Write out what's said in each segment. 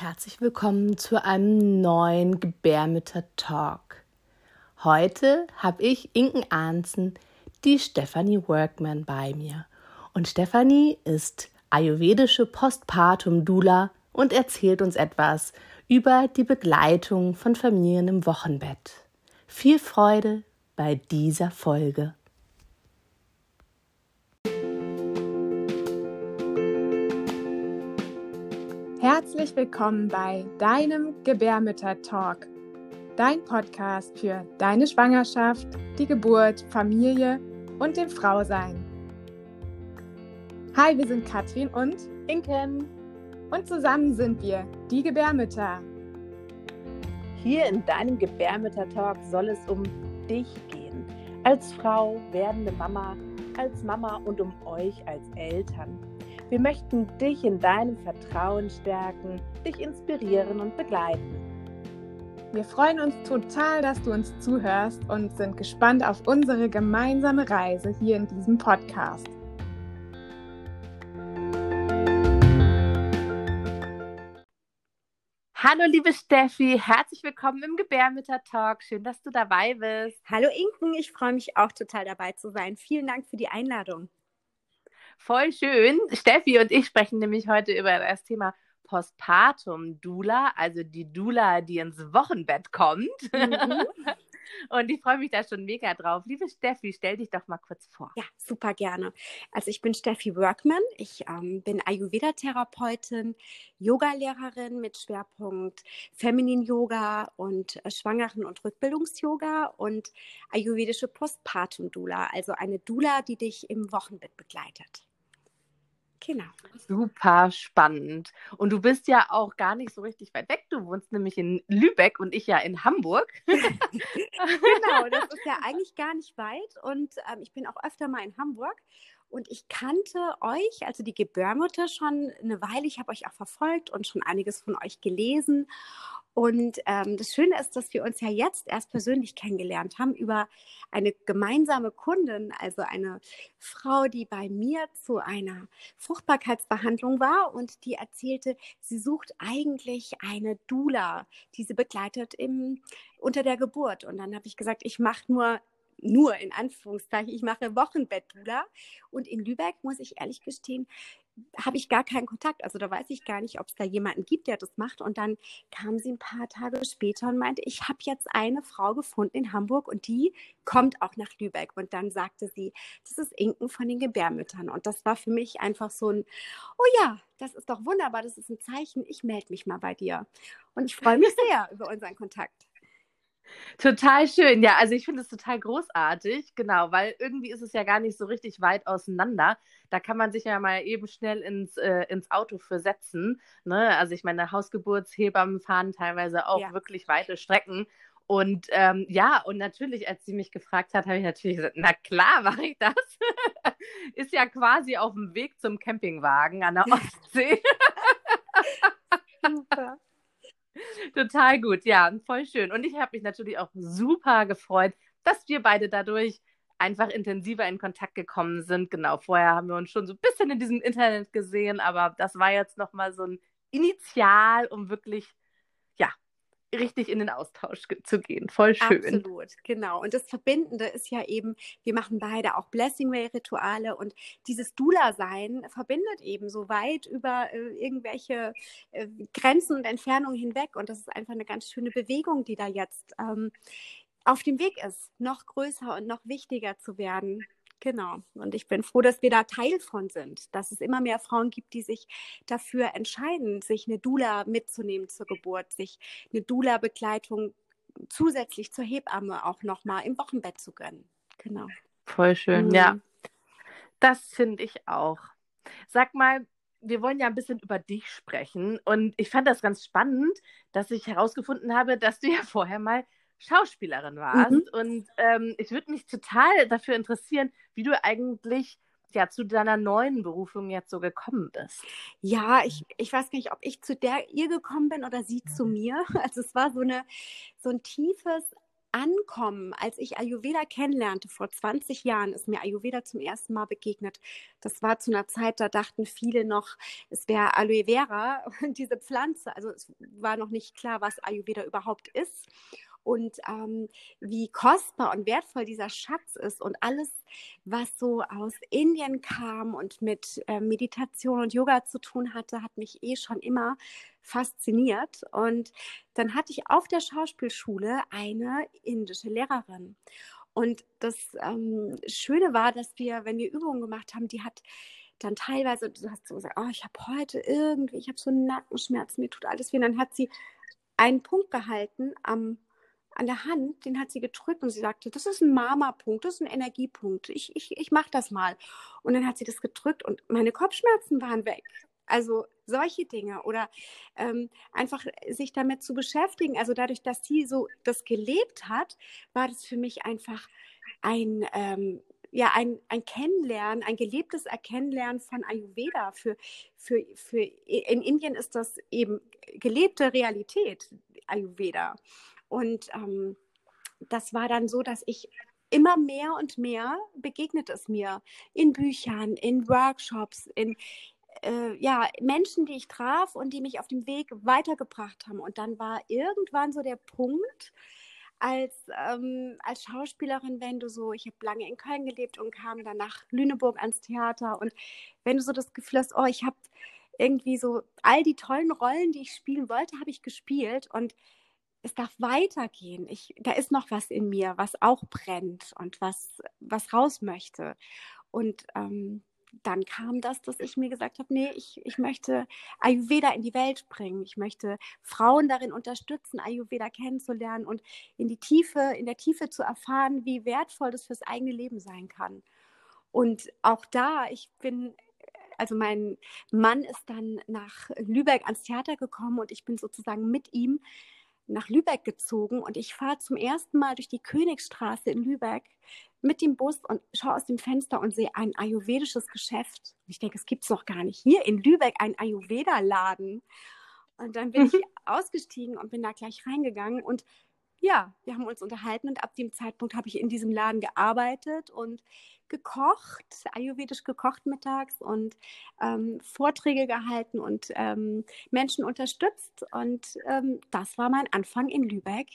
Herzlich willkommen zu einem neuen Gebärmütter-Talk. Heute habe ich Inken Ahnsen, die Stephanie Workman bei mir. Und Stephanie ist ayurvedische Postpartum-Dula und erzählt uns etwas über die Begleitung von Familien im Wochenbett. Viel Freude bei dieser Folge. Herzlich willkommen bei deinem Gebärmütter-Talk, dein Podcast für deine Schwangerschaft, die Geburt, Familie und dem Frausein. Hi, wir sind Katrin und Inken. Und zusammen sind wir die Gebärmütter. Hier in deinem Gebärmütter-Talk soll es um dich gehen. Als Frau, werdende Mama, als Mama und um euch als Eltern. Wir möchten dich in deinem Vertrauen stärken, dich inspirieren und begleiten. Wir freuen uns total, dass du uns zuhörst und sind gespannt auf unsere gemeinsame Reise hier in diesem Podcast. Hallo liebe Steffi, herzlich willkommen im Gebärmütter-Talk. Schön, dass du dabei bist. Hallo Inken, ich freue mich auch total dabei zu sein. Vielen Dank für die Einladung. Voll schön. Steffi und ich sprechen nämlich heute über das Thema Postpartum Dula, also die Dula, die ins Wochenbett kommt. Mhm. Und ich freue mich da schon mega drauf. Liebe Steffi, stell dich doch mal kurz vor. Ja, super gerne. Also ich bin Steffi Workman. Ich ähm, bin Ayurveda-Therapeutin, Yogalehrerin mit Schwerpunkt Feminin Yoga und äh, Schwangeren- und Rückbildungs-Yoga und ayurvedische Postpartum-Dula, also eine Dula, die dich im Wochenbett begleitet. Genau. Super spannend. Und du bist ja auch gar nicht so richtig weit weg. Du wohnst nämlich in Lübeck und ich ja in Hamburg. genau, das ist ja eigentlich gar nicht weit. Und ähm, ich bin auch öfter mal in Hamburg. Und ich kannte euch, also die Gebärmutter, schon eine Weile. Ich habe euch auch verfolgt und schon einiges von euch gelesen. Und ähm, das Schöne ist, dass wir uns ja jetzt erst persönlich kennengelernt haben über eine gemeinsame Kundin, also eine Frau, die bei mir zu einer Fruchtbarkeitsbehandlung war und die erzählte, sie sucht eigentlich eine Dula, die sie begleitet im, unter der Geburt. Und dann habe ich gesagt, ich mache nur nur in Anführungszeichen, ich mache Wochenbettdula und in Lübeck muss ich ehrlich gestehen, habe ich gar keinen Kontakt. Also da weiß ich gar nicht, ob es da jemanden gibt, der das macht. Und dann kam sie ein paar Tage später und meinte, ich habe jetzt eine Frau gefunden in Hamburg und die kommt auch nach Lübeck. Und dann sagte sie, das ist Inken von den Gebärmüttern. Und das war für mich einfach so ein, oh ja, das ist doch wunderbar, das ist ein Zeichen, ich melde mich mal bei dir. Und ich freue mich sehr über unseren Kontakt. Total schön. Ja, also ich finde es total großartig, genau, weil irgendwie ist es ja gar nicht so richtig weit auseinander. Da kann man sich ja mal eben schnell ins, äh, ins Auto für setzen. Ne? Also ich meine, Hausgeburtshebammen fahren teilweise auch ja. wirklich weite Strecken. Und ähm, ja, und natürlich, als sie mich gefragt hat, habe ich natürlich gesagt, na klar mache ich das. ist ja quasi auf dem Weg zum Campingwagen an der Ostsee. Super. Total gut, ja, voll schön. Und ich habe mich natürlich auch super gefreut, dass wir beide dadurch einfach intensiver in Kontakt gekommen sind. Genau, vorher haben wir uns schon so ein bisschen in diesem Internet gesehen, aber das war jetzt nochmal so ein Initial, um wirklich richtig in den Austausch zu gehen. Voll schön. Absolut, genau. Und das Verbindende ist ja eben, wir machen beide auch Blessing Way Rituale und dieses Dula-Sein verbindet eben so weit über äh, irgendwelche äh, Grenzen und Entfernungen hinweg. Und das ist einfach eine ganz schöne Bewegung, die da jetzt ähm, auf dem Weg ist, noch größer und noch wichtiger zu werden. Genau. Und ich bin froh, dass wir da Teil von sind, dass es immer mehr Frauen gibt, die sich dafür entscheiden, sich eine Dula mitzunehmen zur Geburt, sich eine Dula-Begleitung zusätzlich zur Hebamme auch nochmal im Wochenbett zu gönnen. Genau. Voll schön, mhm. ja. Das finde ich auch. Sag mal, wir wollen ja ein bisschen über dich sprechen. Und ich fand das ganz spannend, dass ich herausgefunden habe, dass du ja vorher mal Schauspielerin warst. Mhm. Und ähm, ich würde mich total dafür interessieren, wie du eigentlich ja zu deiner neuen Berufung jetzt so gekommen bist. Ja, ich, ich weiß nicht, ob ich zu der ihr gekommen bin oder sie zu mhm. mir. Also es war so eine so ein tiefes Ankommen, als ich Ayurveda kennenlernte, vor 20 Jahren, ist mir Ayurveda zum ersten Mal begegnet. Das war zu einer Zeit, da dachten viele noch, es wäre Aloe Vera und diese Pflanze. Also es war noch nicht klar, was Ayurveda überhaupt ist und ähm, wie kostbar und wertvoll dieser Schatz ist und alles, was so aus Indien kam und mit äh, Meditation und Yoga zu tun hatte, hat mich eh schon immer fasziniert. Und dann hatte ich auf der Schauspielschule eine indische Lehrerin. Und das ähm, Schöne war, dass wir, wenn wir Übungen gemacht haben, die hat dann teilweise, du hast so gesagt, oh, ich habe heute irgendwie, ich habe so Nackenschmerzen, mir tut alles weh. Und dann hat sie einen Punkt gehalten am an der Hand, den hat sie gedrückt und sie sagte, das ist ein Mama-Punkt, das ist ein Energiepunkt. Ich, ich, ich mache das mal. Und dann hat sie das gedrückt und meine Kopfschmerzen waren weg. Also solche Dinge oder ähm, einfach sich damit zu beschäftigen. Also dadurch, dass sie so das gelebt hat, war das für mich einfach ein, ähm, ja, ein, ein Kennenlernen, ein gelebtes Erkennenlernen von Ayurveda. Für, für, für, in Indien ist das eben gelebte Realität, Ayurveda. Und ähm, das war dann so, dass ich immer mehr und mehr begegnet es mir in Büchern, in Workshops, in äh, ja, Menschen, die ich traf und die mich auf dem Weg weitergebracht haben. Und dann war irgendwann so der Punkt, als, ähm, als Schauspielerin, wenn du so, ich habe lange in Köln gelebt und kam dann nach Lüneburg ans Theater und wenn du so das Gefühl hast, oh, ich habe irgendwie so all die tollen Rollen, die ich spielen wollte, habe ich gespielt und es darf weitergehen. Ich, da ist noch was in mir, was auch brennt und was, was raus möchte. Und ähm, dann kam das, dass ich mir gesagt habe, nee, ich, ich möchte Ayurveda in die Welt bringen. Ich möchte Frauen darin unterstützen, Ayurveda kennenzulernen und in die Tiefe, in der Tiefe zu erfahren, wie wertvoll das fürs eigene Leben sein kann. Und auch da, ich bin also mein Mann ist dann nach Lübeck ans Theater gekommen und ich bin sozusagen mit ihm nach Lübeck gezogen und ich fahre zum ersten Mal durch die Königsstraße in Lübeck mit dem Bus und schaue aus dem Fenster und sehe ein ayurvedisches Geschäft. Und ich denke, es gibt es noch gar nicht. Hier in Lübeck ein Ayurveda-Laden. Und dann bin ich mhm. ausgestiegen und bin da gleich reingegangen und ja, wir haben uns unterhalten und ab dem Zeitpunkt habe ich in diesem Laden gearbeitet und gekocht, ayurvedisch gekocht mittags und ähm, Vorträge gehalten und ähm, Menschen unterstützt. Und ähm, das war mein Anfang in Lübeck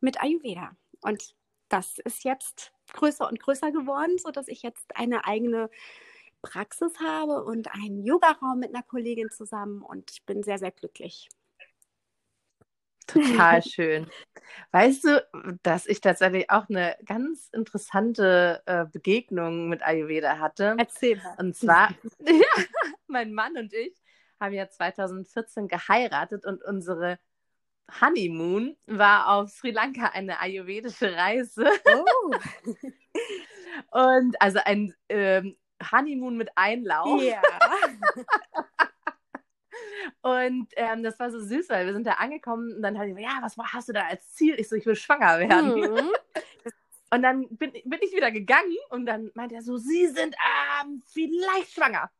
mit Ayurveda. Und das ist jetzt größer und größer geworden, sodass ich jetzt eine eigene Praxis habe und einen Yogaraum mit einer Kollegin zusammen und ich bin sehr, sehr glücklich. Total schön. Weißt du, dass ich tatsächlich auch eine ganz interessante äh, Begegnung mit Ayurveda hatte? Erzähl mal. Und zwar, ja, mein Mann und ich haben ja 2014 geheiratet und unsere Honeymoon war auf Sri Lanka eine ayurvedische Reise. Oh. und also ein ähm, Honeymoon mit Einlauf. Ja. Und ähm, das war so süß, weil wir sind da angekommen und dann hat ich ja, was hast du da als Ziel? Ich so, ich will schwanger werden. Mhm. Und dann bin, bin ich wieder gegangen und dann meinte er so, Sie sind ähm, vielleicht schwanger.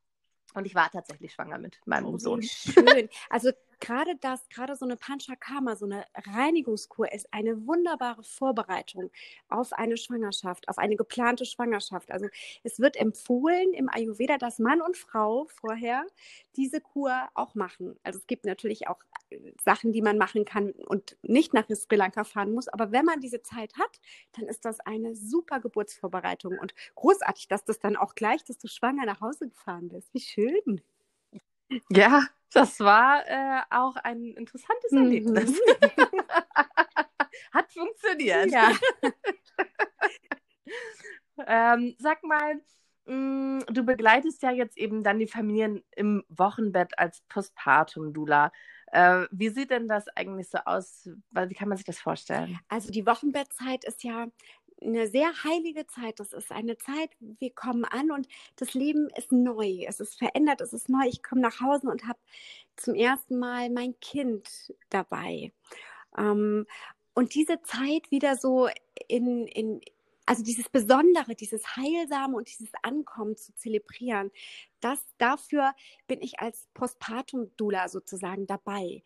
Und ich war tatsächlich schwanger mit meinem oh, Sohn. Schön. Also gerade das, gerade so eine Panchakarma, so eine Reinigungskur ist eine wunderbare Vorbereitung auf eine Schwangerschaft, auf eine geplante Schwangerschaft. Also es wird empfohlen im Ayurveda, dass Mann und Frau vorher diese Kur auch machen. Also es gibt natürlich auch Sachen, die man machen kann und nicht nach Sri Lanka fahren muss. Aber wenn man diese Zeit hat, dann ist das eine super Geburtsvorbereitung und großartig, dass das dann auch gleich, dass du schwanger nach Hause gefahren bist. Wie schön. Ja, das war äh, auch ein interessantes mhm. Erlebnis. Hat funktioniert. Ja. ähm, sag mal, mm, du begleitest ja jetzt eben dann die Familien im Wochenbett als Postpartum-Dula. Äh, wie sieht denn das eigentlich so aus? Wie kann man sich das vorstellen? Also die Wochenbettzeit ist ja eine sehr heilige Zeit. Das ist eine Zeit, wir kommen an und das Leben ist neu. Es ist verändert, es ist neu. Ich komme nach Hause und habe zum ersten Mal mein Kind dabei. Ähm, und diese Zeit wieder so in, in, also dieses Besondere, dieses Heilsame und dieses Ankommen zu zelebrieren, das dafür bin ich als Postpartum-Dula sozusagen dabei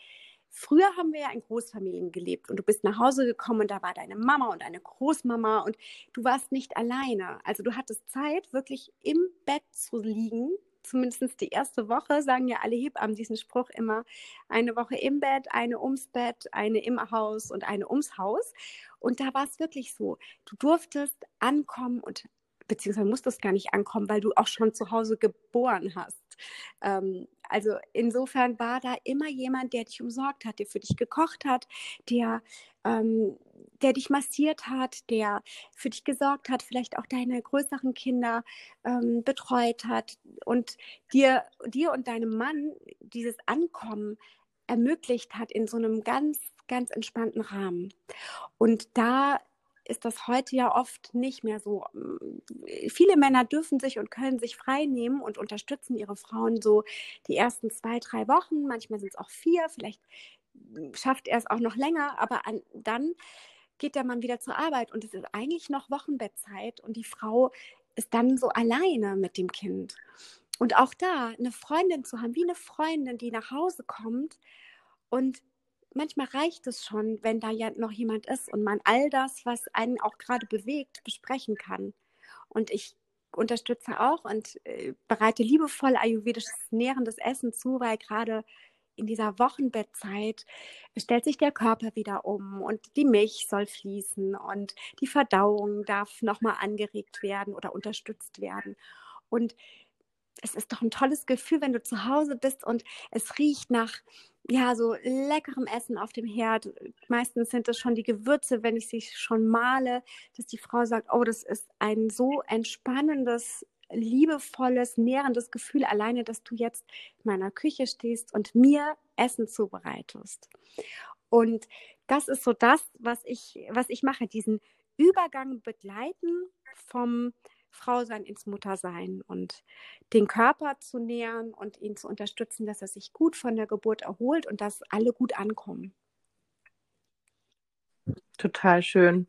Früher haben wir ja in Großfamilien gelebt und du bist nach Hause gekommen und da war deine Mama und eine Großmama und du warst nicht alleine. Also du hattest Zeit, wirklich im Bett zu liegen. Zumindest die erste Woche sagen ja alle Hebammen diesen Spruch immer. Eine Woche im Bett, eine ums Bett, eine im Haus und eine ums Haus. Und da war es wirklich so. Du durftest ankommen und beziehungsweise musstest gar nicht ankommen, weil du auch schon zu Hause geboren hast. Ähm, also insofern war da immer jemand, der dich umsorgt hat, der für dich gekocht hat, der, ähm, der dich massiert hat, der für dich gesorgt hat, vielleicht auch deine größeren Kinder ähm, betreut hat und dir, dir und deinem Mann dieses Ankommen ermöglicht hat in so einem ganz, ganz entspannten Rahmen. Und da ist das heute ja oft nicht mehr so. Viele Männer dürfen sich und können sich frei nehmen und unterstützen ihre Frauen so die ersten zwei, drei Wochen. Manchmal sind es auch vier, vielleicht schafft er es auch noch länger, aber an, dann geht der Mann wieder zur Arbeit und es ist eigentlich noch Wochenbettzeit und die Frau ist dann so alleine mit dem Kind. Und auch da eine Freundin zu haben, wie eine Freundin, die nach Hause kommt und manchmal reicht es schon, wenn da ja noch jemand ist und man all das, was einen auch gerade bewegt, besprechen kann. Und ich unterstütze auch und äh, bereite liebevoll ayurvedisches nährendes Essen zu, weil gerade in dieser Wochenbettzeit stellt sich der Körper wieder um und die Milch soll fließen und die Verdauung darf nochmal angeregt werden oder unterstützt werden. Und es ist doch ein tolles Gefühl, wenn du zu Hause bist und es riecht nach ja, so leckerem Essen auf dem Herd. Meistens sind es schon die Gewürze, wenn ich sie schon male, dass die Frau sagt, oh, das ist ein so entspannendes, liebevolles, nährendes Gefühl alleine, dass du jetzt in meiner Küche stehst und mir Essen zubereitest. Und das ist so das, was ich, was ich mache, diesen Übergang begleiten vom Frau sein ins Muttersein und den Körper zu nähern und ihn zu unterstützen, dass er sich gut von der Geburt erholt und dass alle gut ankommen. Total schön.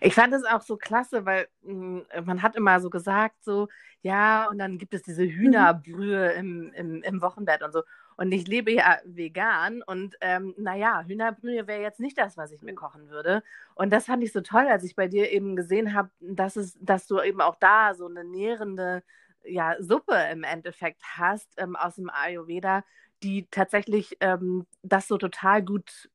Ich fand es auch so klasse, weil mh, hm, man hat immer so gesagt, so, ja, und dann gibt es diese mhm. Hühnerbrühe im, im, im Wochenbett und so. Und ich lebe ja vegan und ähm, naja, Hühnerbrühe wäre jetzt nicht das, was ich mir kochen würde. Und das fand ich so toll, als ich bei dir eben gesehen habe, dass, es, dass du eben auch da so eine nährende ja, Suppe im Endeffekt hast ähm, aus dem Ayurveda, die tatsächlich ähm, das so total gut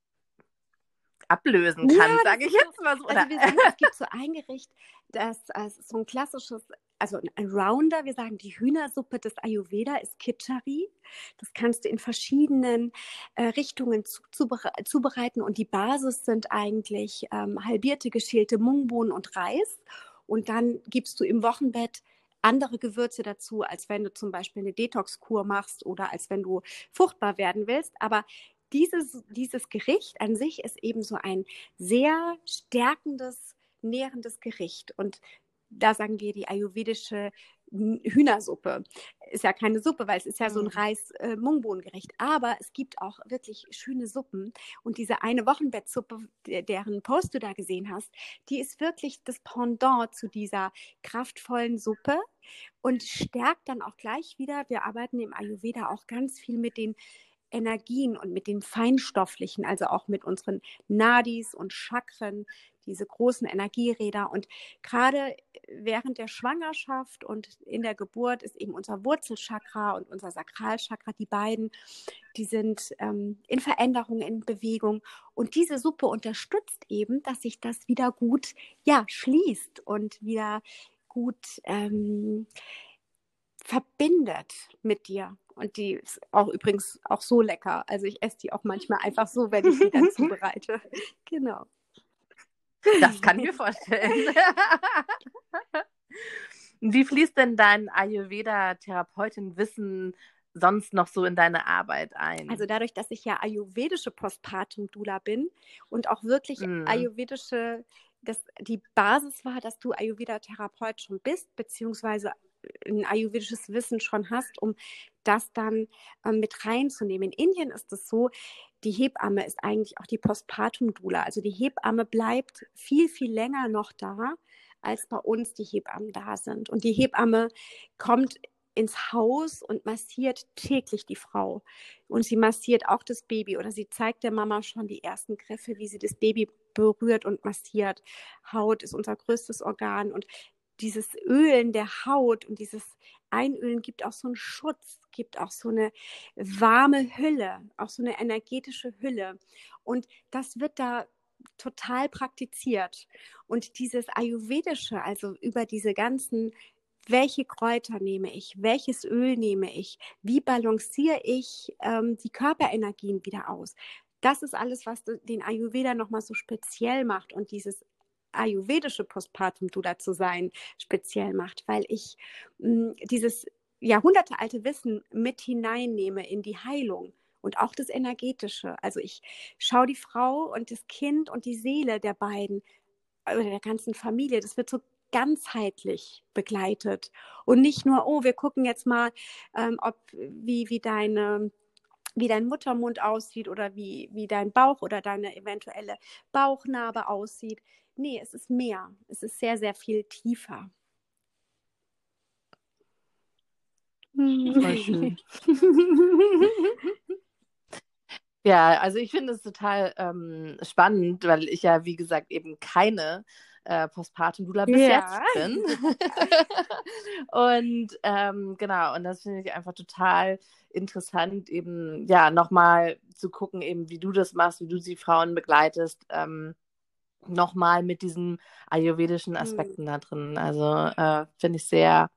ablösen kann, ja, sage ich jetzt mal so. Also wir sagen, es gibt so ein Gericht, das ist so ein klassisches also ein Rounder, wir sagen, die Hühnersuppe des Ayurveda ist Kitchari. Das kannst du in verschiedenen äh, Richtungen zu, zubereiten und die Basis sind eigentlich ähm, halbierte geschälte Mungbohnen und Reis. Und dann gibst du im Wochenbett andere Gewürze dazu, als wenn du zum Beispiel eine Detox-Kur machst oder als wenn du fruchtbar werden willst. Aber dieses, dieses Gericht an sich ist eben so ein sehr stärkendes, nährendes Gericht. Und da sagen wir die ayurvedische Hühnersuppe. Ist ja keine Suppe, weil es ist ja so ein mhm. Reis-Mungbohnengericht. Äh, Aber es gibt auch wirklich schöne Suppen. Und diese eine Wochenbettsuppe, deren Post du da gesehen hast, die ist wirklich das Pendant zu dieser kraftvollen Suppe und stärkt dann auch gleich wieder. Wir arbeiten im Ayurveda auch ganz viel mit den Energien und mit den feinstofflichen, also auch mit unseren Nadis und Chakren, diese großen Energieräder. Und gerade während der Schwangerschaft und in der Geburt ist eben unser Wurzelchakra und unser Sakralchakra, die beiden, die sind ähm, in Veränderung, in Bewegung. Und diese Suppe unterstützt eben, dass sich das wieder gut, ja, schließt und wieder gut ähm, verbindet mit dir. Und die ist auch übrigens auch so lecker. Also ich esse die auch manchmal einfach so, wenn ich die dann zubereite. Genau. Das kann ich mir vorstellen. Wie fließt denn dein Ayurveda-Therapeutin-Wissen sonst noch so in deine Arbeit ein? Also dadurch, dass ich ja ayurvedische Postpartum-Dula bin und auch wirklich mm. ayurvedische, dass die Basis war, dass du Ayurveda-Therapeut schon bist, beziehungsweise ein ayurvedisches Wissen schon hast, um das dann äh, mit reinzunehmen. In Indien ist es so, die Hebamme ist eigentlich auch die Postpartum-Dula. Also die Hebamme bleibt viel, viel länger noch da, als bei uns die Hebammen da sind. Und die Hebamme kommt ins Haus und massiert täglich die Frau. Und sie massiert auch das Baby oder sie zeigt der Mama schon die ersten Griffe, wie sie das Baby berührt und massiert. Haut ist unser größtes Organ und dieses Ölen der Haut und dieses Einölen gibt auch so einen Schutz, gibt auch so eine warme Hülle, auch so eine energetische Hülle. Und das wird da total praktiziert. Und dieses Ayurvedische, also über diese ganzen welche Kräuter nehme ich, welches Öl nehme ich, wie balanciere ich ähm, die Körperenergien wieder aus. Das ist alles, was den Ayurveda nochmal so speziell macht und dieses ayurvedische Postpartum-Dula zu sein speziell macht, weil ich mh, hm, dieses jahrhundertealte Wissen mit hineinnehme in die Heilung und auch das Energetische. Also ich schaue die Frau und das Kind und die Seele der beiden oder der ganzen Familie. Das wird so ganzheitlich begleitet und nicht nur, oh, wir gucken jetzt mal, ähm, ob wie, wie deine wie dein Muttermund aussieht oder wie, wie dein Bauch oder deine eventuelle Bauchnarbe aussieht. Nee, es ist mehr. Es ist sehr, sehr viel tiefer. Ja, also ich finde es total ähm, spannend, weil ich ja, wie gesagt, eben keine äh, Postpartum-Dula bis ja. jetzt bin. und ähm, genau, und das finde ich einfach total interessant, eben ja nochmal zu gucken, eben wie du das machst, wie du die Frauen begleitest. Ähm, nochmal mit diesen ayurvedischen hm. Aspekten mhm. da drin. Also äh, finde ich sehr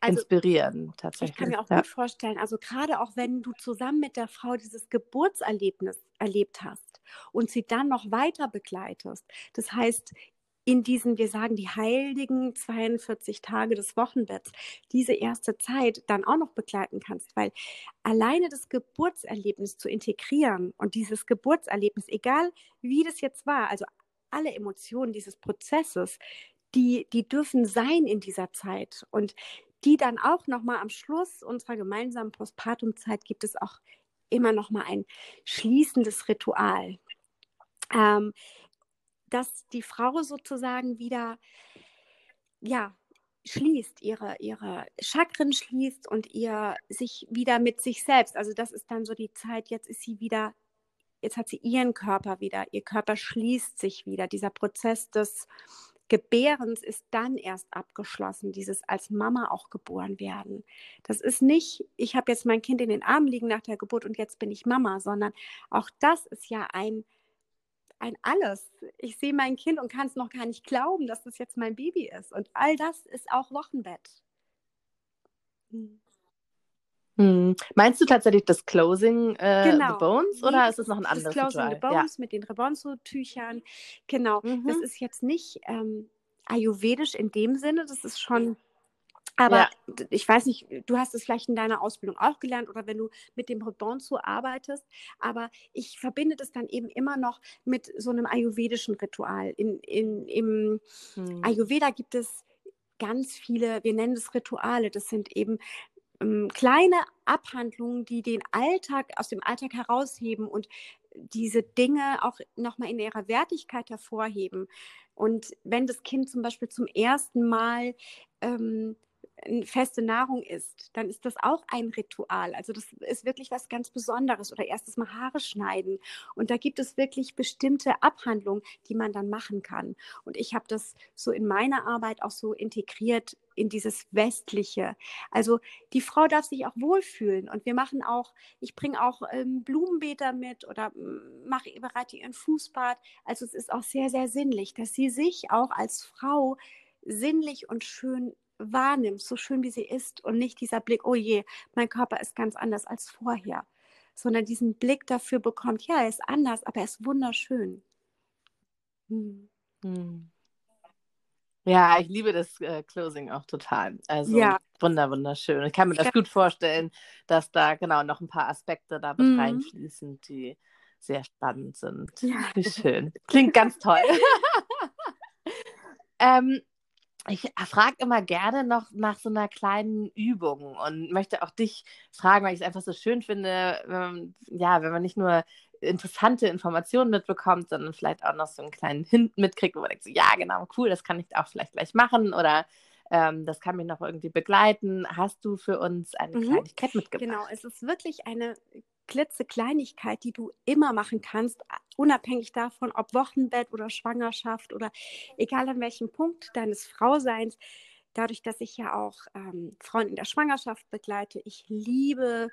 also, inspirierend tatsächlich. Ich kann mir auch ja. gut vorstellen, also gerade auch wenn du zusammen mit der Frau dieses Geburtserlebnis erlebt hast und sie dann noch weiter begleitest. Das heißt, in diesen, wir sagen, die heiligen 42 Tage des Wochenbetts, diese erste Zeit dann auch noch begleiten kannst, weil alleine das Geburtserlebnis zu integrieren und dieses Geburtserlebnis, egal wie das jetzt war, also alle Emotionen dieses Prozesses, die, die dürfen sein in dieser Zeit und die dann auch nochmal am Schluss unserer gemeinsamen Postpartumzeit gibt es auch immer nochmal ein schließendes Ritual. Ähm, dass die Frau sozusagen wieder, ja, schließt, ihre, ihre Chakren schließt und ihr sich wieder mit sich selbst. Also das ist dann so die Zeit, jetzt ist sie wieder, jetzt hat sie ihren Körper wieder, ihr Körper schließt sich wieder. Dieser Prozess des Gebärens ist dann erst abgeschlossen, dieses als Mama auch geboren werden. Das ist nicht, ich habe jetzt mein Kind in den Armen liegen nach der Geburt und jetzt bin ich Mama, sondern auch das ist ja ein ein Alles. Ich sehe mein Kind und kann es noch gar nicht glauben, dass das jetzt mein Baby ist. Und all das ist auch Wochenbett. Hm. Hm. Meinst du tatsächlich das Closing äh, genau. the Bones oder nee, ist es noch ein anderes Das Closing Ritual? the Bones ja. mit den Rebonzo-Tüchern. Genau. Mhm. Das ist jetzt nicht ähm, ayurvedisch in dem Sinne, das ist schon aber ja. ich weiß nicht, du hast es vielleicht in deiner Ausbildung auch gelernt oder wenn du mit dem Rebonzo arbeitest, aber ich verbinde das dann eben immer noch mit so einem ayurvedischen Ritual. In, in, Im hm. Ayurveda gibt es ganz viele, wir nennen es Rituale, das sind eben kleine Abhandlungen, die den Alltag aus dem Alltag herausheben und diese Dinge auch nochmal in ihrer Wertigkeit hervorheben. Und wenn das Kind zum Beispiel zum ersten Mal ähm, feste Nahrung isst, dann ist das auch ein Ritual. Also das ist wirklich was ganz Besonderes. Oder erstes Mal Haare schneiden. Und da gibt es wirklich bestimmte Abhandlungen, die man dann machen kann. Und ich habe das so in meiner Arbeit auch so integriert in dieses Westliche. Also die Frau darf sich auch wohlfühlen. Und wir machen auch, ich bringe auch ähm, Blumenbeete mit oder mache bereite ihren Fußbad. Also es ist auch sehr, sehr sinnlich, dass sie sich auch als Frau sinnlich und schön wahrnimmst, so schön wie sie ist und nicht dieser Blick, oh je, mein Körper ist ganz anders als vorher, sondern diesen Blick dafür bekommt, ja, er ist anders, aber er ist wunderschön. Hm. Hm. Ja, ich liebe das äh, Closing auch total. Also ja. wunder, wunderschön. Ich kann mir das gut vorstellen, dass da genau noch ein paar Aspekte da mit mhm. reinfließen, die sehr spannend sind. Ja. Wie schön. Klingt ganz toll. ähm, ich frage immer gerne noch nach so einer kleinen Übung und möchte auch dich fragen, weil ich es einfach so schön finde, wenn, ja, wenn man nicht nur interessante Informationen mitbekommt, sondern vielleicht auch noch so einen kleinen Hint mitkriegt, wo man denkt, so, ja, genau, cool, das kann ich auch vielleicht gleich machen oder ähm, das kann mich noch irgendwie begleiten. Hast du für uns eine Mhm. Kleinigkeit mitgebracht? Genau, es ist wirklich eine klitzekleinigkeit, die du immer machen kannst, unabhängig davon, ob Wochenbett oder Schwangerschaft oder egal an welchem Punkt deines Frauseins. Dadurch, dass ich ja auch ähm, Frauen in der Schwangerschaft begleite, ich liebe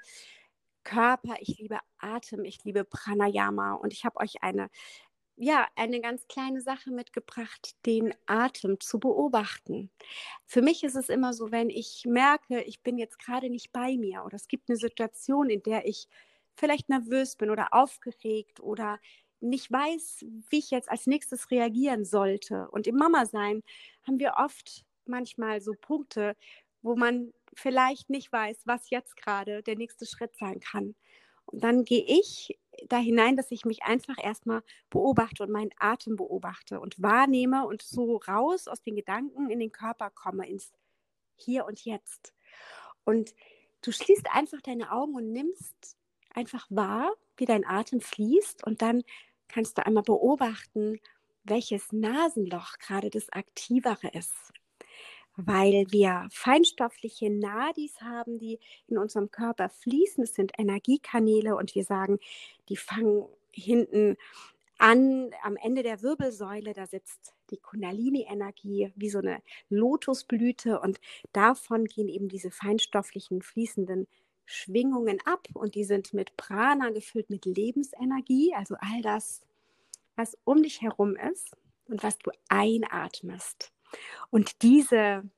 Körper, ich liebe Atem, ich liebe Pranayama und ich habe euch eine ja, eine ganz kleine Sache mitgebracht, den Atem zu beobachten. Für mich ist es immer so, wenn ich merke, ich bin jetzt gerade nicht bei mir oder es gibt eine Situation, in der ich vielleicht nervös bin oder aufgeregt oder nicht weiß, wie ich jetzt als nächstes reagieren sollte. Und im Mama-Sein haben wir oft manchmal so Punkte, wo man vielleicht nicht weiß, was jetzt gerade der nächste Schritt sein kann. Und dann gehe ich da hinein, dass ich mich einfach erstmal beobachte und meinen Atem beobachte und wahrnehme und so raus aus den Gedanken in den Körper komme, ins Hier und Jetzt. Und du schließt einfach deine Augen und nimmst einfach wahr, wie dein Atem fließt und dann kannst du einmal beobachten, welches Nasenloch gerade das aktivere ist weil wir feinstoffliche Nadis haben, die in unserem Körper fließen. Das sind Energiekanäle und wir sagen, die fangen hinten an, am Ende der Wirbelsäule, da sitzt die Kundalini-Energie wie so eine Lotusblüte und davon gehen eben diese feinstofflichen fließenden Schwingungen ab und die sind mit Prana gefüllt, mit Lebensenergie, also all das, was um dich herum ist und was du einatmest. Und diese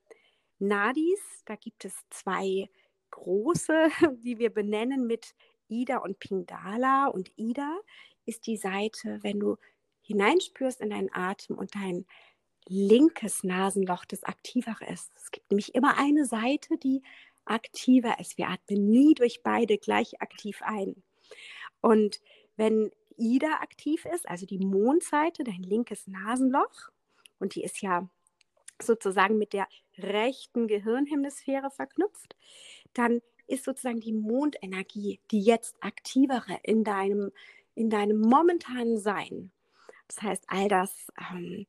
Nadis, da gibt es zwei große, die wir benennen mit Ida und Pingala. Und Ida ist die Seite, wenn du hineinspürst in deinen Atem und dein linkes Nasenloch das aktivere ist. Es gibt nämlich immer eine Seite, die aktiver ist. Wir atmen nie durch beide gleich aktiv ein. Und wenn Ida aktiv ist, also die Mondseite, dein linkes Nasenloch, und die ist ja sozusagen mit der rechten Gehirnhemisphäre verknüpft, dann ist sozusagen die Mondenergie die jetzt aktivere in deinem, in deinem momentanen Sein. Das heißt, all das ähm,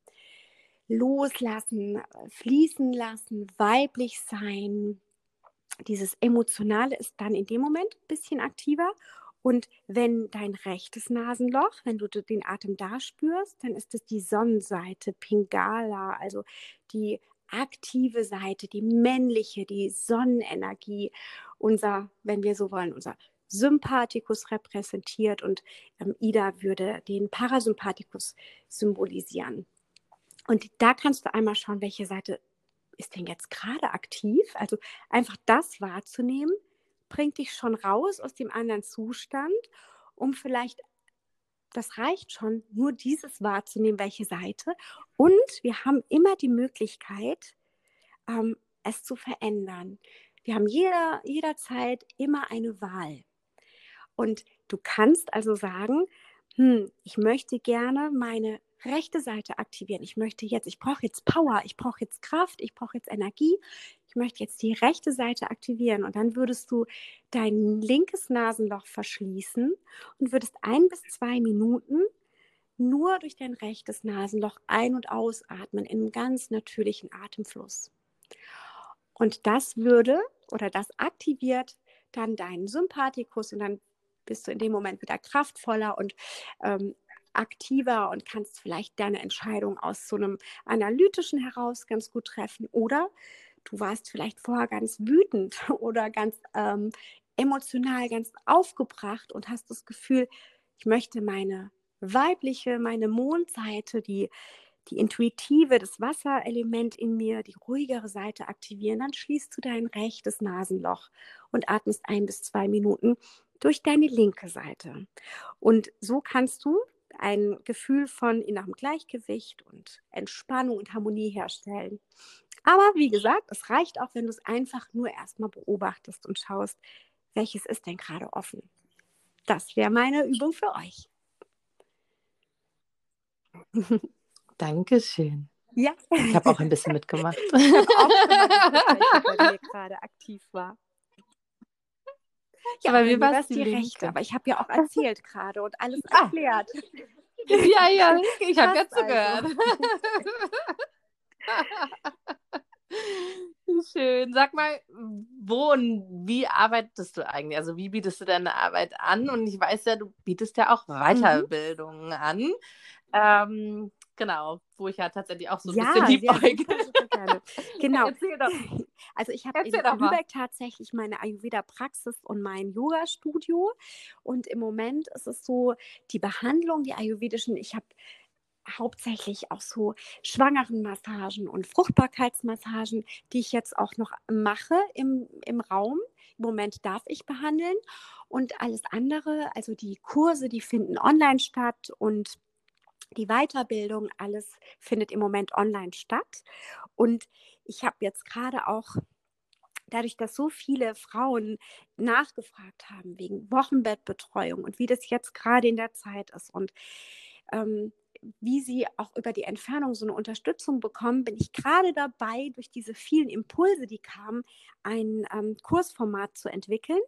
loslassen, fließen lassen, weiblich sein, dieses Emotionale ist dann in dem Moment ein bisschen aktiver. Und wenn dein rechtes Nasenloch, wenn du den Atem da spürst, dann ist es die Sonnenseite, Pingala, also die aktive Seite, die männliche, die Sonnenenergie, unser, wenn wir so wollen, unser Sympathikus repräsentiert und ähm, Ida würde den Parasympathikus symbolisieren. Und da kannst du einmal schauen, welche Seite ist denn jetzt gerade aktiv? Also einfach das wahrzunehmen, bringt dich schon raus aus dem anderen Zustand, um vielleicht, das reicht schon, nur dieses wahrzunehmen, welche Seite. Und wir haben immer die Möglichkeit, ähm, es zu verändern. Wir haben jeder, jederzeit immer eine Wahl. Und du kannst also sagen, hm, ich möchte gerne meine rechte Seite aktivieren. Ich möchte jetzt, ich brauche jetzt Power, ich brauche jetzt Kraft, ich brauche jetzt Energie. Ich möchte jetzt die rechte Seite aktivieren. Und dann würdest du dein linkes Nasenloch verschließen und würdest ein bis zwei Minuten nur durch dein rechtes Nasenloch ein- und ausatmen in einem ganz natürlichen Atemfluss. Und das würde oder das aktiviert dann deinen Sympathikus und dann bist du in dem Moment wieder kraftvoller und ähm, aktiver und kannst vielleicht deine Entscheidung aus so einem analytischen heraus ganz gut treffen. Oder du warst vielleicht vorher ganz wütend oder ganz ähm, emotional, ganz aufgebracht und hast das Gefühl, ich möchte meine weibliche, meine Mondseite, die, die intuitive, das Wasserelement in mir, die ruhigere Seite aktivieren. Dann schließt du dein rechtes Nasenloch und atmest ein bis zwei Minuten durch deine linke Seite. Und so kannst du ein Gefühl von innerem Gleichgewicht und Entspannung und Harmonie herstellen. Aber wie gesagt, es reicht auch, wenn du es einfach nur erstmal beobachtest und schaust, welches ist denn gerade offen. Das wäre meine Übung für euch. Dankeschön. Ja. Ich habe auch ein bisschen mitgemacht. Ich habe auch gemacht, weil mir gerade aktiv war. Ja, Aber mir war's war's die rechte, aber ich habe ja auch erzählt gerade und alles Ah. erklärt. ja, ja, ich habe ja also. zugehört. Schön. Sag mal, wo und wie arbeitest du eigentlich? Also wie bietest du deine Arbeit an? Und ich weiß ja, du bietest ja auch Weiterbildungen mhm. an. Ähm, genau, wo ich ja tatsächlich auch so ein ja, bisschen super, gerne. Genau. Erzähl doch. Also ich habe in Lübeck tatsächlich meine Ayurveda-Praxis und mein Yoga-Studio. Und im Moment ist es so, die Behandlung, die ayurvedischen, ich habe hauptsächlich auch so schwangeren Massagen und Fruchtbarkeitsmassagen, die ich jetzt auch noch mache im, im Raum. Im Moment darf ich behandeln und alles andere, also die Kurse, die finden online statt und die Weiterbildung, alles findet im Moment online statt. Und ich habe jetzt gerade auch dadurch, dass so viele Frauen nachgefragt haben wegen Wochenbettbetreuung und wie das jetzt gerade in der Zeit ist und ähm, wie sie auch über die Entfernung so eine Unterstützung bekommen, bin ich gerade dabei, durch diese vielen Impulse, die kamen, ein ähm, Kursformat zu entwickeln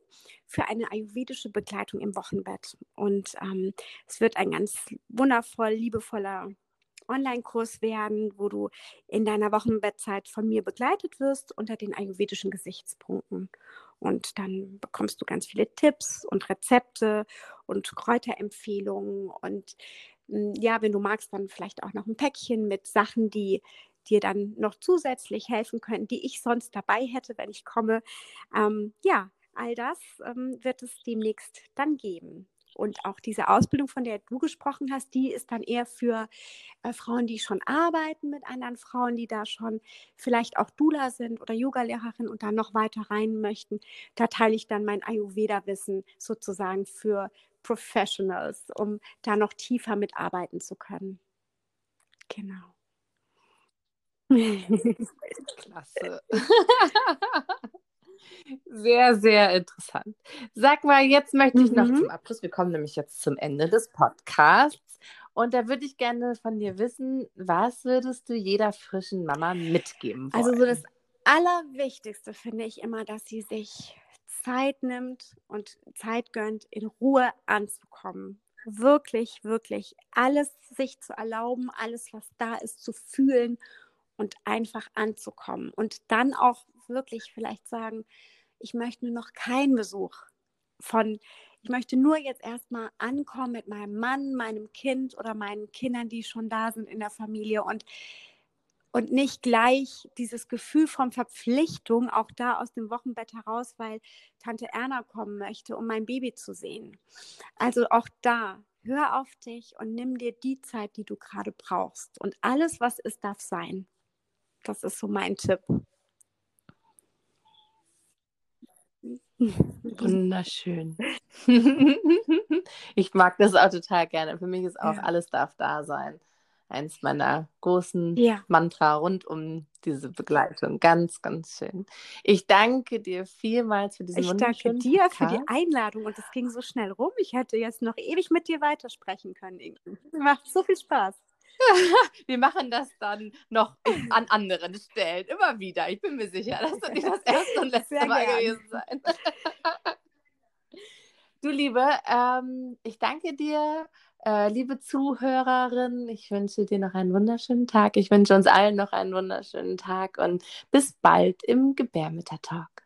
für eine ayurvedische Begleitung im Wochenbett. Und ähm, es wird ein ganz wundervoll, liebevoller Online-Kurs werden, wo du in deiner Wochenbettzeit von mir begleitet wirst unter den ayurvedischen Gesichtspunkten. Und dann bekommst du ganz viele Tipps und Rezepte und Kräuterempfehlungen und ja, wenn du magst, dann vielleicht auch noch ein Päckchen mit Sachen, die dir dann noch zusätzlich helfen können, die ich sonst dabei hätte, wenn ich komme. Ähm, ja, all das ähm, wird es demnächst dann geben. Und auch diese Ausbildung, von der du gesprochen hast, die ist dann eher für äh, Frauen, die schon arbeiten mit anderen Frauen, die da schon vielleicht auch Dula sind oder Yogalehrerin und dann noch weiter rein möchten. Da teile ich dann mein Ayurveda-Wissen sozusagen für Professionals, um da noch tiefer mitarbeiten zu können. Genau. Klasse. Sehr, sehr interessant. Sag mal, jetzt möchte ich noch mhm. zum Abschluss, wir kommen nämlich jetzt zum Ende des Podcasts. Und da würde ich gerne von dir wissen, was würdest du jeder frischen Mama mitgeben wollen? Also so das Allerwichtigste finde ich immer, dass sie sich Zeit nimmt und Zeit gönnt, in Ruhe anzukommen. Wirklich, wirklich alles sich zu erlauben, alles, was da ist, zu fühlen und einfach anzukommen. Und dann auch wirklich vielleicht sagen, ich möchte nur noch keinen Besuch von, ich möchte nur jetzt erstmal ankommen mit meinem Mann, meinem Kind oder meinen Kindern, die schon da sind in der Familie und und nicht gleich dieses Gefühl von Verpflichtung auch da aus dem Wochenbett heraus, weil Tante Erna kommen möchte, um mein Baby zu sehen. Also auch da, hör auf dich und nimm dir die Zeit, die du gerade brauchst. Und alles, was ist, darf sein. Das ist so mein Tipp. Wunderschön. ich mag das auch total gerne. Für mich ist auch ja. alles darf da sein eins meiner großen ja. Mantra rund um diese Begleitung. Ganz, ganz schön. Ich danke dir vielmals für diesen Ich danke dir Podcast. für die Einladung und es ging so schnell rum. Ich hätte jetzt noch ewig mit dir weitersprechen können. Macht so viel Spaß. Wir machen das dann noch an anderen Stellen, immer wieder. Ich bin mir sicher, das wird nicht das erste und letzte Sehr Mal gern. gewesen sein. Du Liebe, ähm, ich danke dir äh, liebe Zuhörerin, ich wünsche dir noch einen wunderschönen Tag. Ich wünsche uns allen noch einen wunderschönen Tag und bis bald im Gebärmütter-Talk.